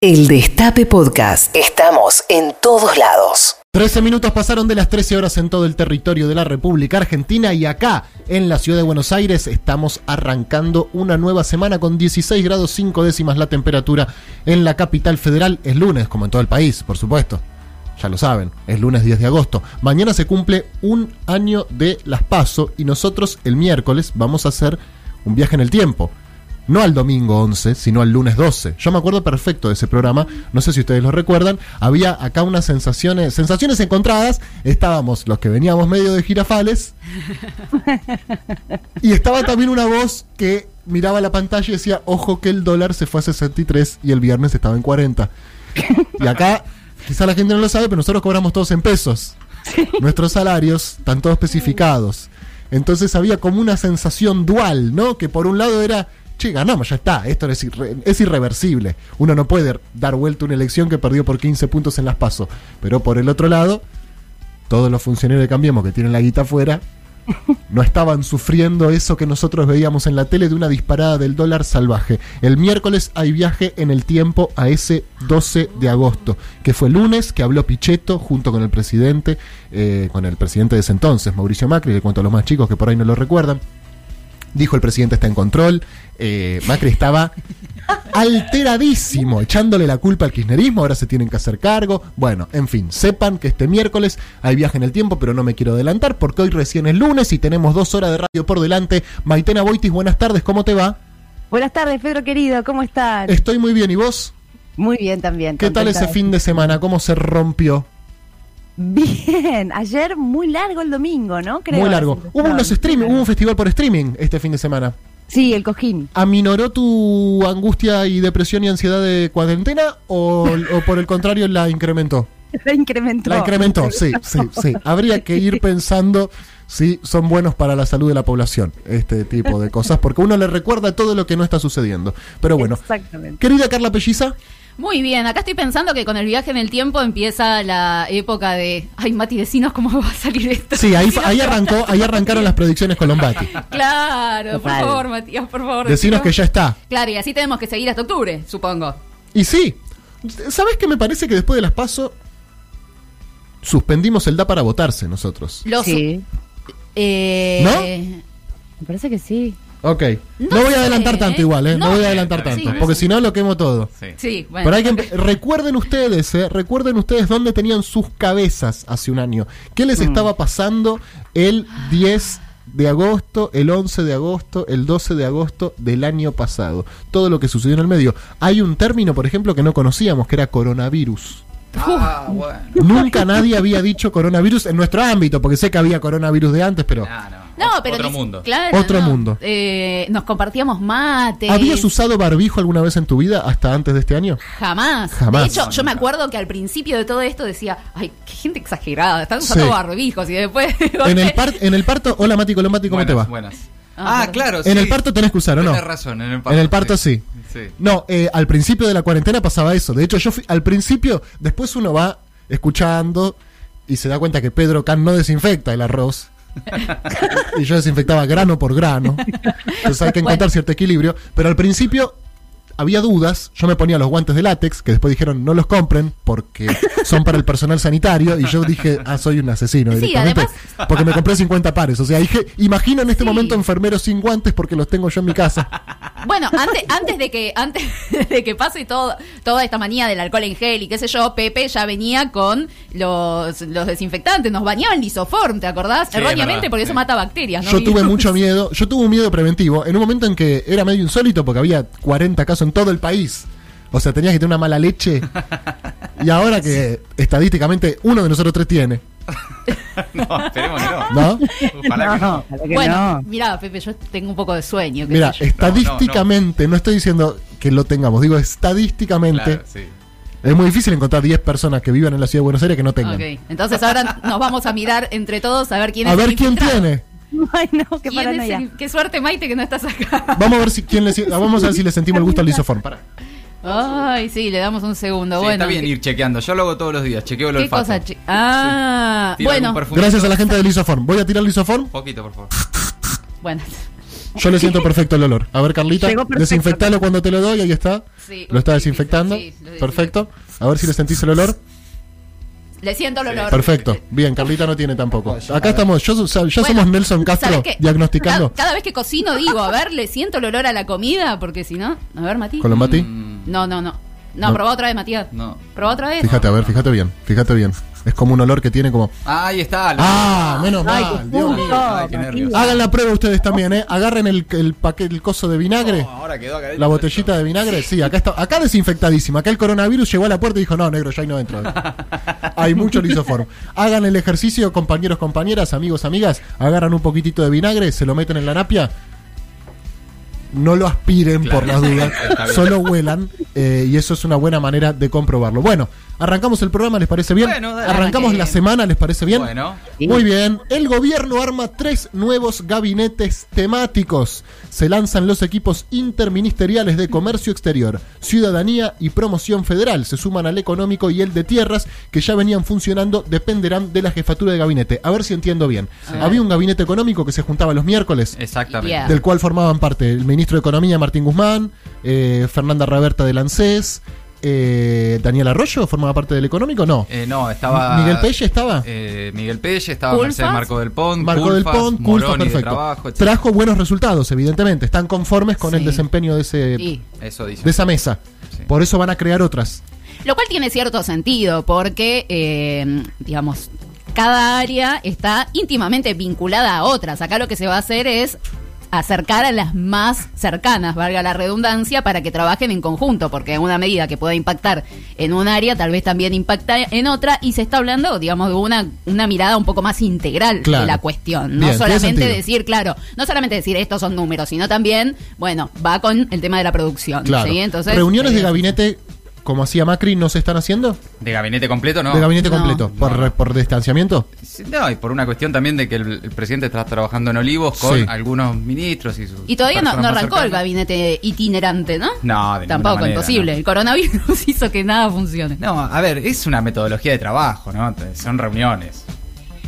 El Destape Podcast. Estamos en todos lados. 13 minutos pasaron de las 13 horas en todo el territorio de la República Argentina y acá, en la ciudad de Buenos Aires, estamos arrancando una nueva semana con 16 grados 5 décimas la temperatura en la capital federal. Es lunes, como en todo el país, por supuesto. Ya lo saben, es lunes 10 de agosto. Mañana se cumple un año de las PASO y nosotros el miércoles vamos a hacer un viaje en el tiempo no al domingo 11, sino al lunes 12. Yo me acuerdo perfecto de ese programa, no sé si ustedes lo recuerdan, había acá unas sensaciones, sensaciones encontradas, estábamos los que veníamos medio de girafales, y estaba también una voz que miraba la pantalla y decía, ojo que el dólar se fue a 63 y el viernes estaba en 40. Y acá, quizá la gente no lo sabe, pero nosotros cobramos todos en pesos. Nuestros salarios están todos especificados. Entonces había como una sensación dual, ¿no? Que por un lado era, che, ganamos, ya está, esto es, es irreversible. Uno no puede dar vuelta a una elección que perdió por 15 puntos en las PASO. Pero por el otro lado, todos los funcionarios de Cambiemos que tienen la guita afuera no estaban sufriendo eso que nosotros veíamos en la tele de una disparada del dólar salvaje. El miércoles hay viaje en el tiempo a ese 12 de agosto, que fue el lunes que habló Pichetto junto con el presidente, eh, con el presidente de ese entonces, Mauricio Macri, le cuento a los más chicos que por ahí no lo recuerdan. Dijo el presidente está en control. Eh, Macri estaba alteradísimo, echándole la culpa al kirchnerismo, ahora se tienen que hacer cargo. Bueno, en fin, sepan que este miércoles hay viaje en el tiempo, pero no me quiero adelantar porque hoy recién es lunes y tenemos dos horas de radio por delante. Maitena Boitis, buenas tardes, ¿cómo te va? Buenas tardes, Pedro querido, ¿cómo estás? Estoy muy bien, ¿y vos? Muy bien también. ¿Qué tal ese fin de semana? ¿Cómo se rompió? Bien, ayer muy largo el domingo, ¿no? Creo muy largo. Hubo unos streaming, hubo un festival por streaming este fin de semana. Sí, el cojín. ¿Aminoró tu angustia y depresión y ansiedad de cuarentena o, por el contrario la incrementó? La incrementó. La incrementó, sí, sí, sí. Habría que ir pensando si son buenos para la salud de la población, este tipo de cosas, porque uno le recuerda todo lo que no está sucediendo. Pero bueno, Exactamente. querida Carla Pelliza. Muy bien, acá estoy pensando que con el viaje en el tiempo empieza la época de. Ay, Mati, decinos cómo va a salir esto. Sí, ahí, ahí arrancó, ahí arrancaron las predicciones con Lombati. Claro, por favor, Matías, por favor. Decinos que ya está. Claro, y así tenemos que seguir hasta octubre, supongo. Y sí. ¿Sabes qué me parece que después de las paso suspendimos el da para votarse nosotros? sí. Eh, ¿No? Me parece que sí. Ok. No, voy a adelantar tanto igual, ¿eh? No, voy a adelantar tanto, porque si no lo quemo todo. Sí, bueno. Pero hay que recuerden ustedes, ¿eh? Recuerden ustedes dónde tenían sus cabezas hace un año. ¿Qué les mm. estaba pasando el 10 de agosto, el 11 de agosto, el 12 de agosto del año pasado? Todo lo que sucedió en el medio. Hay un término, por ejemplo, que no conocíamos, que era coronavirus. Ah, bueno. Nunca nadie había dicho coronavirus en nuestro ámbito, porque sé que había coronavirus de antes, pero... No, pero otro mundo. Claro, otro mundo. Eh, nos compartíamos mate. ¿Habías usado barbijo alguna vez en tu vida hasta antes de este año? Jamás. Jamás. De hecho, yo me acuerdo que al principio de todo esto decía, ay, qué gente exagerada, están usando barbijos y después... en, el en el parto, hola Mati Colombati, ¿cómo te va? Buenas. Ah, ah claro. En el parto tenés que usar, ¿o no? Tienes razón, en el parto. En el parto sí. sí. No, eh, al principio de la cuarentena pasaba eso. De hecho, yo fui, al principio, después uno va escuchando y se da cuenta que Pedro Can no desinfecta el arroz y yo desinfectaba grano por grano. Entonces hay que encontrar cierto equilibrio. Pero al principio había dudas, yo me ponía los guantes de látex, que después dijeron no los compren porque son para el personal sanitario, y yo dije, ah, soy un asesino directamente, porque me compré 50 pares. O sea, dije, imagino en este momento enfermeros sin guantes porque los tengo yo en mi casa. Bueno, antes, antes de que, antes de que pase todo, toda esta manía del alcohol en gel y qué sé yo, Pepe ya venía con los, los desinfectantes, nos bañaban lisoform, ¿te acordás? Erróneamente, porque eso mata bacterias, Yo tuve mucho miedo, yo tuve un miedo preventivo, en un momento en que era medio insólito porque había 40 casos en todo el país. O sea, tenías que tener una mala leche. Y ahora que estadísticamente uno de nosotros tres tiene. no, esperemos que no. ¿No? no, bueno, mira, Pepe, yo tengo un poco de sueño. Mira, estadísticamente, no, estoy diciendo que lo tengamos, digo estadísticamente. Es muy difícil encontrar 10 personas que vivan en la ciudad de Buenos Aires que no tengan. Ok, entonces ahora nos vamos a mirar entre todos a ver quién a ver quién tiene. Ay, no, qué paranoia. qué suerte, Maite, que no estás acá. Vamos a ver si, quién le, vamos a ver si le sentimos el gusto al lisoform. Para. Ay, sí, le damos un segundo. bueno, está bien ir chequeando. Yo lo hago todos los días. Chequeo el ¿Qué olfato. Cosa ah, bueno. Gracias a la gente del lisoform. Voy a tirar el lisoform. poquito, por favor. Bueno. Yo le siento perfecto el olor. A ver, Carlita, desinfectalo cuando te lo doy, ahí está. Sí, lo está desinfectando. sí, sí, lo perfecto. A ver si le sentís el olor. Le siento el olor. Perfecto. Bien, Carlita no tiene tampoco. Acá estamos, yo, ya Bueno, somos Nelson Castro diagnosticando. Cada, cada vez que cocino digo, a ver, le siento el olor a la comida, porque si no. A ver, Mati. ¿Con los Mati? No, no, no. No, No. probá otra vez, Matías. No. Probá otra vez. Fíjate, a ver, fíjate bien, fíjate bien. Es como un olor que tiene como. Ahí está. ¡Ah! Menos Ay, mal, qué Dios mío. Ay, qué. Hagan la prueba ustedes también, ¿eh? Agarren el, el paquete, el coso de vinagre. No, ahora quedó acá La botellita de vinagre, sí, acá está, acá desinfectadísima. Acá el coronavirus llegó a la puerta y dijo, no, negro, ya ahí no entro. Hay mucho lisoform. Hagan el ejercicio, compañeros, compañeras, amigos, amigas. Agarran un poquitito de vinagre, se lo meten en la napia. No lo aspiren Claro. por las dudas, solo huelan eh, y eso es una buena manera de comprobarlo. Bueno, arrancamos el programa, ¿les parece bien? Bueno, dale, arrancamos la semana, ¿les parece bien? Bueno. Muy bien, el gobierno arma tres nuevos gabinetes temáticos. Se lanzan los equipos interministeriales de comercio exterior, ciudadanía y promoción federal. Se suman al económico y el de tierras, que ya venían funcionando, dependerán de la jefatura de gabinete. A ver si entiendo bien. Había un gabinete económico que se juntaba los miércoles, Exactamente. Del cual formaban parte el ministro de Economía Martín Guzmán, eh, Fernanda Raberta de Lancés, eh, Daniel Arroyo formaba parte del económico, no. Eh, no, estaba. Miguel Pelle estaba. Eh, Miguel Pelle, estaba Culfas. Mercedes Marco del Pont. Marco del Culfas, Pont, Culfa, Moroni de perfecto. Trabajo. Trajo buenos resultados, evidentemente. Están conformes con el desempeño de, ese, Sí. Eso dice. de esa mesa. Sí. Por eso van a crear otras. Lo cual tiene cierto sentido, porque, eh, digamos, cada área está íntimamente vinculada a otras. Acá lo que se va a hacer es acercar a las más cercanas, valga la redundancia, para que trabajen en conjunto, porque una medida que pueda impactar en un área tal vez también impacta en otra y se está hablando, digamos, de una, una mirada un poco más integral Claro. de la cuestión. No solamente decir, claro, no solamente decir estos son números, sino también, bueno, va con el tema de la producción. Claro. ¿sí? Entonces, Reuniones de eh, gabinete, como hacía Macri, no se están haciendo. ¿De gabinete completo? No. de gabinete No. completo. por, No, por distanciamiento. No, y por una cuestión también de que el, el presidente está trabajando en Olivos con Sí. algunos ministros y sus Y todavía no, no arrancó el gabinete itinerante, ¿no? No, de Tampoco, manera, imposible. no. El coronavirus hizo que nada funcione. No, a ver, es una metodología de trabajo, ¿no? Son reuniones.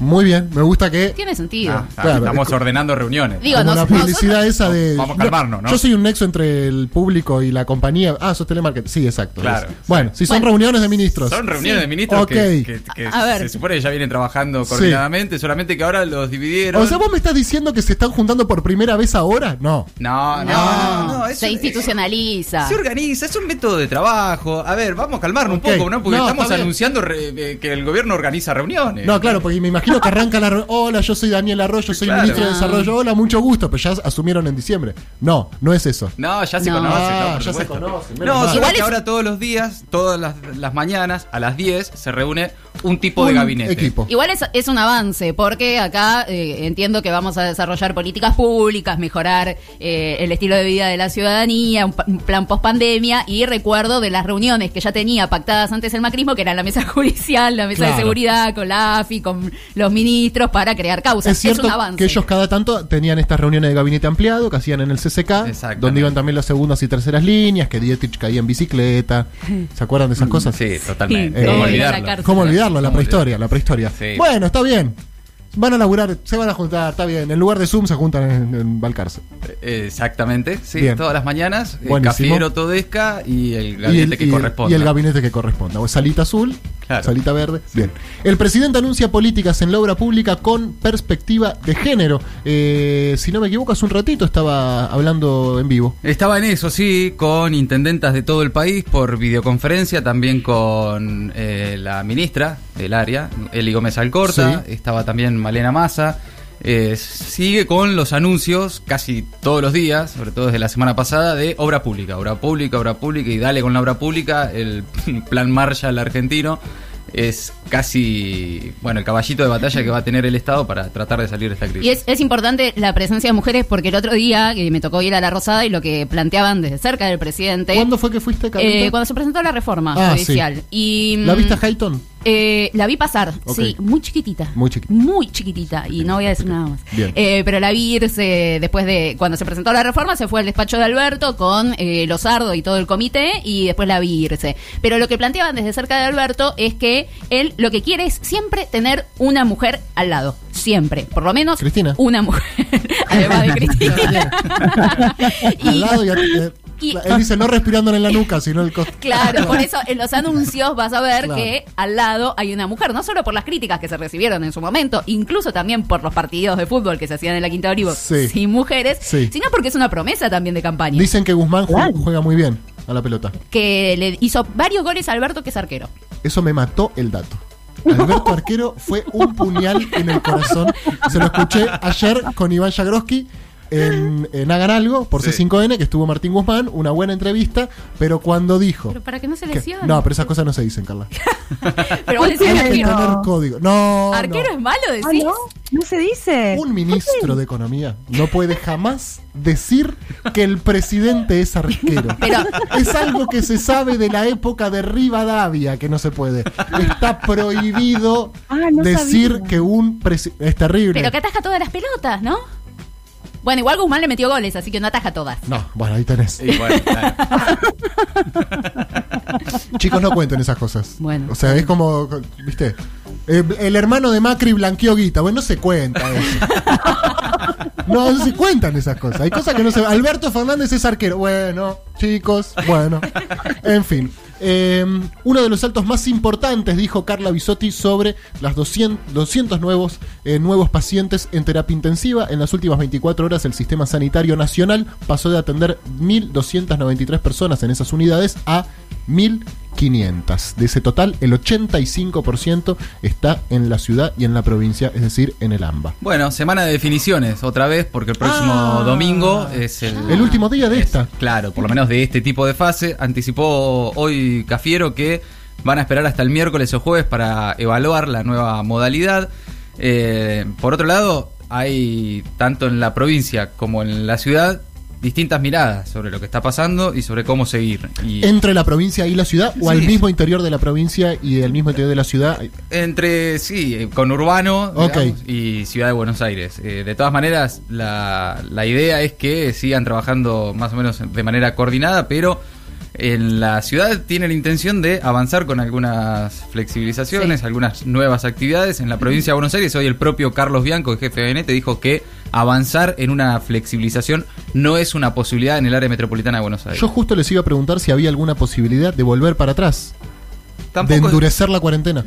Muy bien, me gusta que. Tiene sentido. Ah, ah, Claro, estamos es ordenando reuniones. Digo, como nos- una publicidad nosotros- esa de. Vamos a calmarnos, ¿no? Yo soy un nexo entre el público y la compañía. Ah, sos telemarketing. Sí, exacto. Claro, sí. Bueno, si son Bueno. reuniones de ministros. Son reuniones Sí. de ministros Ok. que, que- que A ver. se supone que ya vienen trabajando Sí. coordinadamente, solamente que ahora los dividieron. O sea, vos me estás diciendo que se están juntando por primera vez ahora? No. no, no, No, no, no, es se un- institucionaliza. Se organiza, es un método de trabajo. A ver, vamos a calmarnos un poco, ¿no? Porque No, estamos anunciando re- eh, que el gobierno organiza reuniones. No, claro, porque me imagino que arranca la Hola, yo soy Daniel Arroyo, soy Claro. ministro de. Desarrollo. Hola, mucho gusto, pero ya asumieron en diciembre. No, no es eso. No, ya se No. conocen, Ah, ¿no? Ya se conocen, menos No, solo Igual que es- ahora todos los días, todas las, las mañanas, a las 10, se reúne un tipo de gabinete. Equipo. Igual es, es un avance, porque acá eh, entiendo que vamos a desarrollar políticas públicas, mejorar eh, el estilo de vida de la ciudadanía, un, plan post pandemia, y recuerdo de las reuniones que ya tenía pactadas antes el macrismo, que era la mesa judicial, la mesa Claro. de seguridad, con la AFI, con los ministros, para crear causas. Es cierto un avance. que ellos cada tanto tenían estas reuniones de gabinete ampliado que hacían en el CCK, donde iban también las segundas y terceras líneas, que Dietrich caía en bicicleta. ¿Se acuerdan de esas cosas? Sí, totalmente. Sí, ¿Cómo eh, olvidarlo? la cárcel. ¿Cómo olvidarlo? La ¿Cómo prehistoria, la prehistoria. Sí. Bueno, está bien. Van a laburar, se van a juntar, está bien. En lugar de Zoom se juntan en, en Balcarce. Eh, Exactamente, sí, Bien. todas las mañanas. eh, Buenísimo. Cafiero Todesca y el Y gabinete el, que y el- corresponde. y el gabinete que corresponda. O salita azul, Claro. salita verde. Bien. El presidente anuncia políticas en la obra pública con perspectiva de género. Eh, si no me equivoco, hace un ratito estaba hablando en vivo. Estaba en eso, sí, con intendentas de todo el país por videoconferencia, también con eh, la ministra del área, Eli Gómez Alcorta, Sí. estaba también Malena Massa. Eh, sigue con los anuncios casi todos los días, sobre todo desde la semana pasada, de obra pública, obra pública, obra pública y dale con la obra pública. El plan Marshall argentino es casi, bueno, el caballito de batalla que va a tener el Estado para tratar de salir de esta crisis. Y es, es importante la presencia de mujeres porque el otro día eh, me tocó ir a La Rosada y lo que planteaban desde cerca del presidente. ¿Cuándo fue que fuiste, eh, cuando se presentó la reforma Ah, judicial. Y, ¿La mm, viste a Hayton? Eh, la vi pasar, sí, muy chiquitita. Muy chiquitita. Muy chiquitita, y no voy a decir nada más. Bien. Eh, pero la vi irse después de, cuando se presentó la reforma, se fue al despacho de Alberto con eh, Lozardo y todo el comité, y después la vi irse. Pero lo que planteaban desde cerca de Alberto es que él lo que quiere es siempre tener una mujer al lado. Siempre. Por lo menos Cristina. una mujer. Además de Cristina. Al lado y, eh, y- él dice no respirando en la nuca, sino el costo. Claro, por eso en los anuncios vas a ver Claro. que al lado hay una mujer, no solo por las críticas que se recibieron en su momento, incluso también por los partidos de fútbol que se hacían en la Quinta de Olivos Sí. sin mujeres, Sí. sino porque es una promesa también de campaña. Dicen que Guzmán ju- juega muy bien a la pelota. que le hizo varios goles a Alberto, que es arquero. Eso me mató el dato. Alberto Arquero fue un puñal en el corazón. Se lo escuché ayer con Iván Jagroski en, en Hagan Algo por Sí. C5N, que estuvo Martín Guzmán, una buena entrevista, pero cuando dijo... Pero para que no se que- lesione. no, pero esas cosas no se dicen, Carla. Pero vos decís arquero. tener código. No, ¿Arquero no. es malo, Ah, decís? no, no se dice. Un ministro de Economía no puede jamás decir que el presidente es arquero. Pero- es algo que se sabe de la época de Rivadavia, que no se puede. Está prohibido Ah, no decir sabía. que un presidente... Es terrible. Pero que ataja todas las pelotas, ¿no? Bueno, igual Guzmán le metió goles, así que no ataja todas. No, bueno, ahí tenés. Y bueno, claro. Chicos, no cuenten esas cosas. Bueno. O sea, es como, viste, Eh, el hermano de Macri blanqueó guita. Bueno, no se cuenta eso. No, no se cuentan esas cosas. Hay cosas que no se... Alberto Fernández es arquero. Bueno, chicos, bueno. En fin. Eh, uno de los saltos más importantes, dijo Carla Bisotti, sobre las 200, 200 nuevos, eh, nuevos pacientes en terapia intensiva. En las últimas 24 horas, el Sistema Sanitario Nacional pasó de atender 1.293 personas en esas unidades a 1.500. De ese total, el 85% está en la ciudad y en la provincia, es decir, en el AMBA. Bueno, semana de definiciones, otra vez, porque el próximo Ah. domingo es el, El último día de es- esta. Claro, por lo menos de este tipo de fase. Anticipó hoy Cafiero que van a esperar hasta el miércoles o jueves para evaluar la nueva modalidad. Eh, por otro lado, hay tanto en la provincia como en la ciudad distintas miradas sobre lo que está pasando y sobre cómo seguir. Y ¿Entre la provincia y la ciudad o Sí. al mismo interior de la provincia y del mismo interior de la ciudad? Entre, sí, eh, con urbano digamos, y Ciudad de Buenos Aires. Eh, de todas maneras, la, la idea es que sigan trabajando más o menos de manera coordinada, pero en la ciudad tiene la intención de avanzar con algunas flexibilizaciones, Sí. algunas nuevas actividades. En la provincia de Buenos Aires, hoy el propio Carlos Bianco, el jefe de gabinete, dijo que avanzar en una flexibilización no es una posibilidad en el área metropolitana de Buenos Aires. Yo justo les iba a preguntar si había alguna posibilidad de volver para atrás, de Tampoco- endurecer la cuarentena.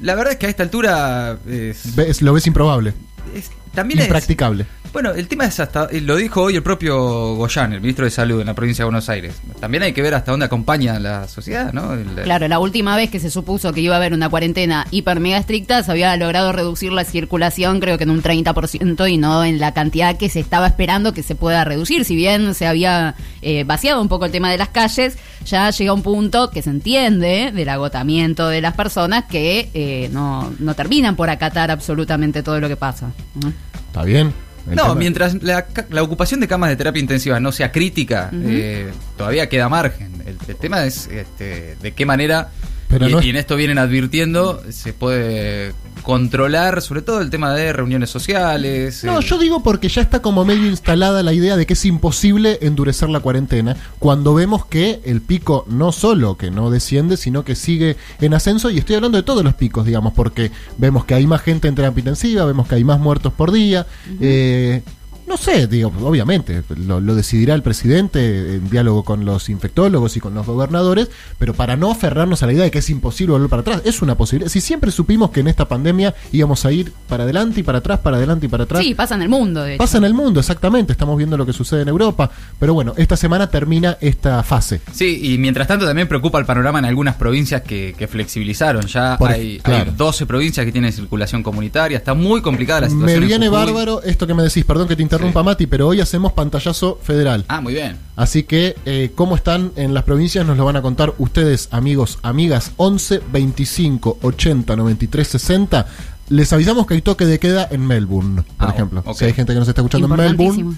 la verdad es que a esta altura es- Ves- lo ves improbable, es- también es, impracticable. Bueno, el tema es hasta, eh, lo dijo hoy el propio Goyan, el ministro de Salud en la provincia de Buenos Aires. También hay que ver hasta dónde acompaña la sociedad, ¿no? El- Claro, la última vez que se supuso que iba a haber una cuarentena hiper mega estricta, se había logrado reducir la circulación creo que en un 30% y no en la cantidad que se estaba esperando que se pueda reducir. Si bien se había eh, vaciado un poco el tema de las calles, ya llega un punto que se entiende del agotamiento de las personas que eh, no, no terminan por acatar absolutamente todo lo que pasa. ¿no? ¿Está bien? El No, tema- mientras la, ca- la ocupación de camas de terapia intensiva no sea crítica, eh, todavía queda margen. El, el tema es este, de qué manera, Pero y, no es- y en esto vienen advirtiendo, se puede controlar sobre todo el tema de reuniones sociales. No, el- yo digo porque ya está como medio instalada la idea de que es imposible endurecer la cuarentena cuando vemos que el pico no solo que no desciende, sino que sigue en ascenso y estoy hablando de todos los picos, digamos, porque vemos que hay más gente en terapia intensiva, vemos que hay más muertos por día. eh, no sé, digo, obviamente, lo, lo decidirá el presidente en diálogo con los infectólogos y con los gobernadores, pero para no aferrarnos a la idea de que es imposible volver para atrás, es una posibilidad. Si siempre supimos que en esta pandemia íbamos a ir para adelante y para atrás, para adelante y para atrás. Sí, pasa en el mundo, de hecho. Pasa en el mundo, exactamente. Estamos viendo lo que sucede en Europa. Pero bueno, esta semana termina esta fase. Sí, y mientras tanto también preocupa el panorama en algunas provincias que, que flexibilizaron. Ya Por- hay, claro. hay 12 provincias que tienen circulación comunitaria. Está muy complicada la Me situación. en viene bárbaro esto que me decís. Perdón que te interrumpa, Sí. Mati, pero hoy hacemos pantallazo federal. Ah, muy bien. Así que, eh, ¿cómo están en las provincias? Nos lo van a contar ustedes, amigos, amigas. 11 25 80 93 60. Les avisamos que hay toque de queda en Melbourne, por Ah, ejemplo. ok. Si hay gente que nos está escuchando en. Melbourne,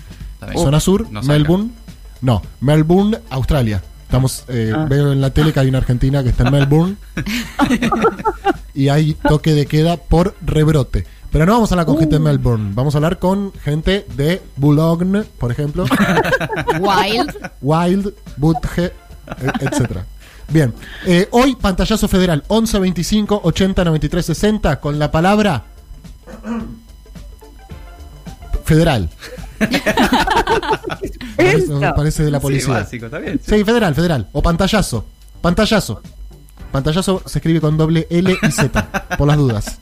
zona sur, No. Melbourne. No, Melbourne, Australia. Estamos, eh, Ah. veo en la tele que hay una argentina que está en Melbourne y hay toque de queda por rebrote. Pero no vamos a hablar con gente de Melbourne, vamos a hablar con gente de Boulogne, por ejemplo, Wild. Wild, Budge, e- etcétera. Bien, eh, hoy pantallazo federal 11 25 80 93 60 con la palabra federal. Parece, de la Sí, policía. básico, está bien. Sí, federal, federal. O pantallazo. Pantallazo. Pantallazo se escribe con doble L y Z, por las dudas.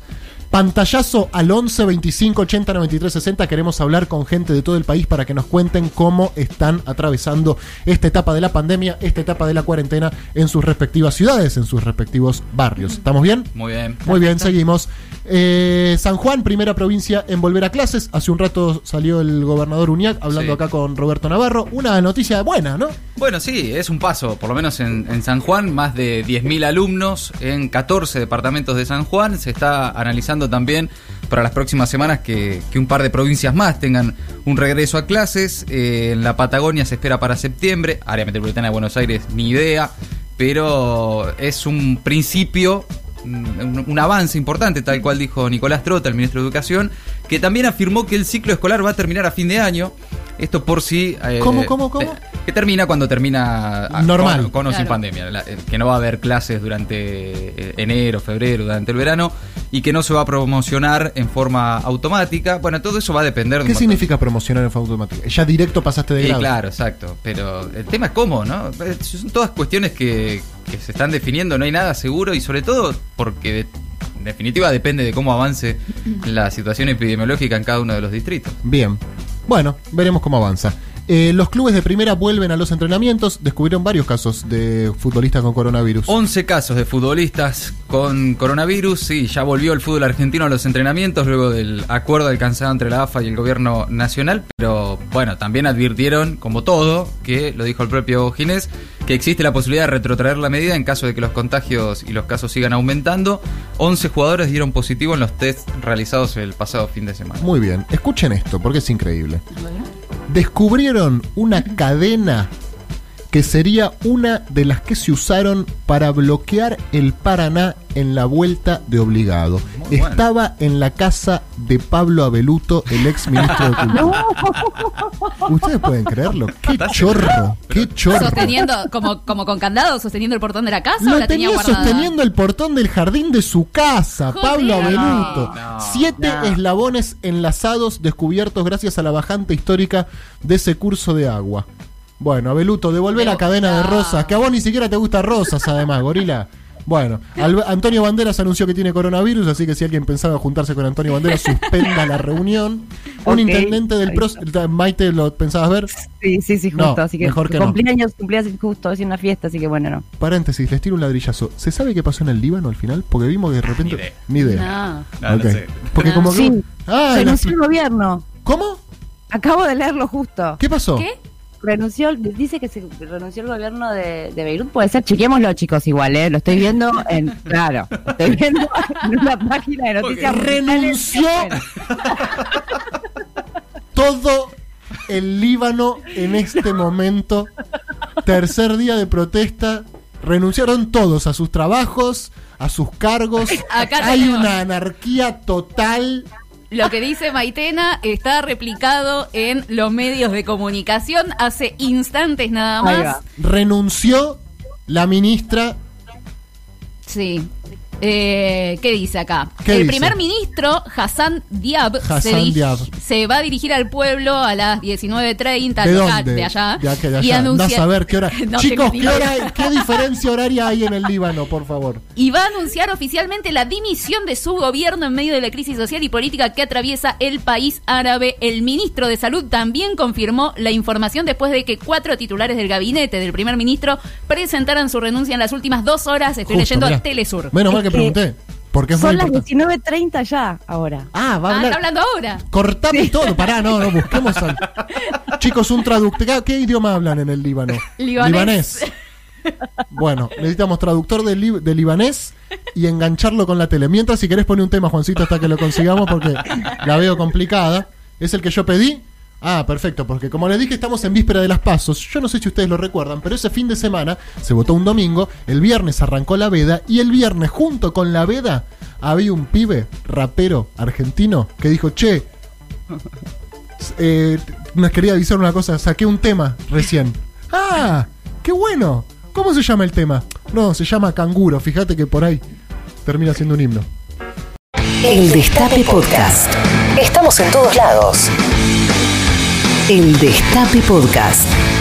Pantallazo al 11 25 80 93 60. Queremos hablar con gente de todo el país para que nos cuenten cómo están atravesando esta etapa de la pandemia, esta etapa de la cuarentena en sus respectivas ciudades, en sus respectivos barrios. ¿Estamos bien? Muy bien. Muy bien, seguimos. Eh, San Juan, primera provincia en volver a clases. Hace un rato salió el gobernador Uñac hablando Sí. acá con Roberto Navarro. Una noticia buena, ¿no? Bueno, sí, es un paso, por lo menos en, en San Juan, más de 10.000 alumnos en 14 departamentos de San Juan. Se está analizando también para las próximas semanas que, un par de provincias más tengan un regreso a clases. Eh, en la Patagonia se espera para septiembre, área metropolitana de Buenos Aires, ni idea, pero es un principio un, un avance importante, tal cual dijo Nicolás Trota, el ministro de Educación, que también afirmó que el ciclo escolar va a terminar a fin de año. Esto por si... eh, ¿Cómo, cómo, cómo? eh, que termina cuando termina ah, Normal. con, con o sin pandemia. La- eh, que no va a haber clases durante enero, febrero, durante el verano y que no se va a promocionar en forma automática. Bueno, todo eso va a depender de ¿Qué montón- significa promocionar en forma automática? Ya directo pasaste de Sí, grado. claro, exacto. Pero el tema es cómo, ¿no? Son todas cuestiones que, que se están definiendo, no hay nada seguro y sobre todo porque de- en definitiva depende de cómo avance la situación epidemiológica en cada uno de los distritos. Bien. Bueno, veremos cómo avanza. Eh, los clubes de primera vuelven a los entrenamientos. Descubrieron varios casos de futbolistas con coronavirus. 11 casos de futbolistas con coronavirus. Sí, ya volvió el fútbol argentino a los entrenamientos luego del acuerdo alcanzado entre la AFA y el gobierno nacional. Pero bueno, también advirtieron, como todo, que lo dijo el propio Ginés, que existe la posibilidad de retrotraer la medida en caso de que los contagios y los casos sigan aumentando. 11 jugadores dieron positivo en los test realizados el pasado fin de semana. Muy bien. Escuchen esto, porque es increíble. Descubrieron una cadena que sería una de las que se usaron para bloquear el Paraná en la vuelta de obligado. Muy bueno. Estaba en la casa de Pablo Abeluto, el ex ministro de Cultura. ¿Ustedes pueden creerlo? ¡Qué chorro! ¡Qué chorro! Sosteniendo, como, como con candado, sosteniendo el portón de la casa o Lo la tenía sosteniendo el portón del jardín de su casa, Joder. Pablo Abeluto. No, Siete no. eslabones enlazados descubiertos gracias a la bajante histórica de ese curso de agua. Bueno, Abeluto, devolvé la cadena de no. rosas, que a vos ni siquiera te gusta rosas además, gorila. Bueno, Al- Antonio Banderas anunció que tiene coronavirus, así que si alguien pensaba juntarse con Antonio Banderas, suspenda la reunión. Un intendente del PROS, Maite, ¿lo pensabas ver? Sí, sí, sí, No, justo. así que mejor que no. cumpleaños, cumpleaños justo, es una fiesta, así que bueno, no. Paréntesis, les tiro un ladrillazo. ¿Se sabe qué pasó en el Líbano al final? Porque vimos que de repente... idea. Ni idea. No. No, no sé. Porque No. como que... Sí, Ah, la- renunció el gobierno. ¿Cómo? Acabo de leerlo justo. ¿Qué pasó? ¿Qué? Renunció, dice que se renunció el gobierno de, de Beirut. Puede ser, chequémoslo, chicos, igual, ¿eh? Lo estoy viendo en. Claro, lo estoy viendo en una página de noticias. Renunció. Todo el Líbano en este momento, tercer día de protesta, renunciaron todos a sus trabajos, a sus cargos. Acá Hay tenemos. una anarquía total. Lo que dice Maitena está replicado en los medios de comunicación hace instantes nada más. Renunció la ministra. Sí. Eh, ¿Qué dice acá? ¿Qué el dice? primer ministro, Hassan Diab, se, Hassan dirige- Diab. se va a dirigir al pueblo a las 19.30 ¿De dónde? de allá. De, acá, de Y allá. Andá anuncia- a qué hora. No Chicos, ¿qué, idea. hora- ¿qué diferencia horaria hay en el Líbano, por favor? y va a anunciar oficialmente la dimisión de su gobierno en medio de la crisis social y política que atraviesa el país árabe. El ministro de Salud también confirmó la información después de que cuatro titulares del gabinete del primer ministro presentaran su renuncia en las últimas dos horas. Estoy Justo, leyendo mirá. Telesur. Menos mal que que pregunté. Porque es muy Son las importante. 19.30 ya, ahora. Ah, va a Ah, hablar. está hablando ahora. Cortame todo, pará, no, no, busquemos al... Chicos, un traductor. ¿Qué, qué idioma hablan en el Líbano? Libanés. Bueno, necesitamos traductor de, li- de libanés y engancharlo con la tele. Mientras, si querés poner un tema, Juancito, hasta que lo consigamos, porque la veo complicada. Es el que yo pedí. Ah, perfecto, porque como les dije, estamos en víspera de las pasos. Yo no sé si ustedes lo recuerdan, pero ese fin de semana se votó un domingo, el viernes arrancó la veda y el viernes, junto con la veda, había un pibe, rapero argentino, que dijo: Che, eh, nos quería avisar una cosa, saqué un tema recién. ¡Ah! ¡Qué bueno! ¿Cómo se llama el tema? No, se llama Canguro, fíjate que por ahí termina siendo un himno. El Destape Podcast. Estamos en todos lados. El Destape Podcast.